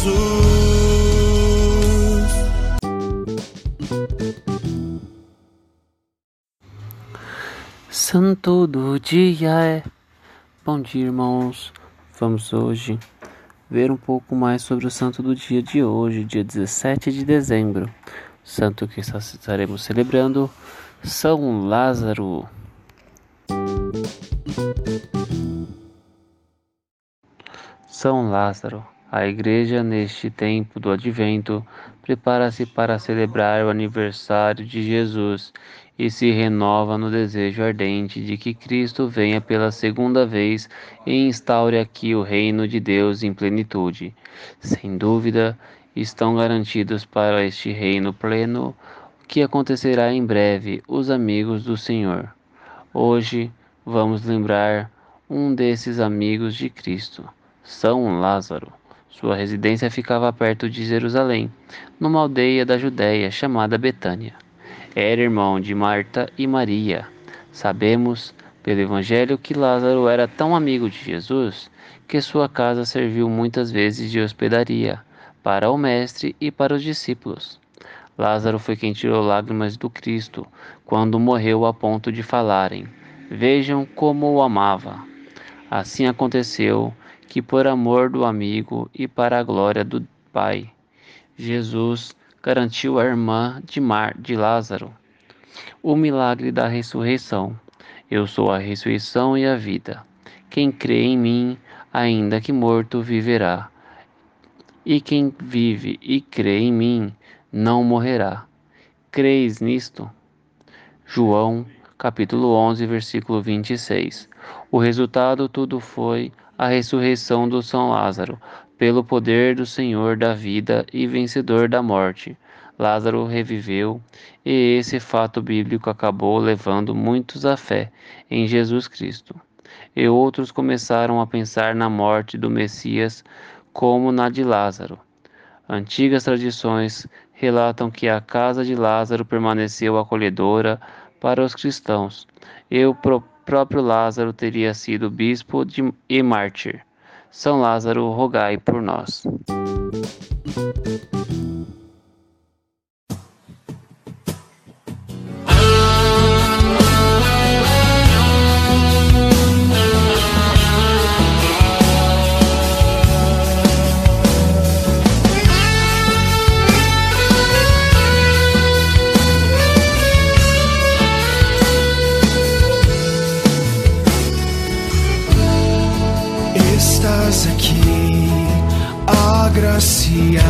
Jesus. Santo do dia é. Bom dia, irmãos. Vamos hoje ver um pouco mais sobre o santo do dia de hoje, dia 17 de dezembro. Santo que estaremos celebrando, São Lázaro. São Lázaro. A igreja, neste tempo do advento, prepara-se para celebrar o aniversário de Jesus e se renova no desejo ardente de que Cristo venha pela segunda vez e instaure aqui o reino de Deus em plenitude. Sem dúvida, estão garantidos para este reino pleno que acontecerá em breve os amigos do Senhor. Hoje vamos lembrar um desses amigos de Cristo, São Lázaro. Sua residência ficava perto de Jerusalém, numa aldeia da Judéia chamada Betânia. Era irmão de Marta e Maria. Sabemos pelo Evangelho que Lázaro era tão amigo de Jesus que sua casa serviu muitas vezes de hospedaria para o Mestre e para os discípulos. Lázaro foi quem tirou lágrimas do Cristo quando morreu a ponto de falarem: Vejam como o amava. Assim aconteceu que, por amor do amigo e para a glória do Pai, Jesus garantiu à irmã de, Mar, de Lázaro o milagre da ressurreição. Eu sou a ressurreição e a vida. Quem crê em mim, ainda que morto, viverá. E quem vive e crê em mim, não morrerá. Creis nisto? João, capítulo 11, versículo 26. O resultado tudo foi a ressurreição do São Lázaro, pelo poder do Senhor da vida e vencedor da morte. Lázaro reviveu, e esse fato bíblico acabou levando muitos à fé em Jesus Cristo. E outros começaram a pensar na morte do Messias como na de Lázaro. Antigas tradições relatam que a casa de Lázaro permaneceu acolhedora para os cristãos, e o pró- próprio Lázaro teria sido bispo de, e mártir. São Lázaro, rogai por nós. Yeah.